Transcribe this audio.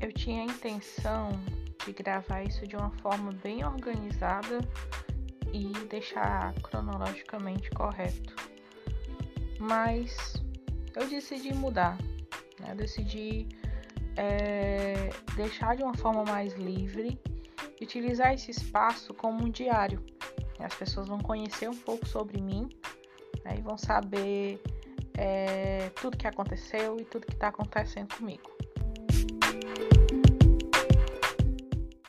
eu tinha a intenção de gravar isso de uma forma bem organizada e deixar cronologicamente correto. Mas eu decidi mudar, né? Eu decidi é, deixar de uma forma mais livre e utilizar esse espaço como um diário. As pessoas vão conhecer um pouco sobre mim né? e vão saber é, tudo que aconteceu e tudo que está acontecendo comigo.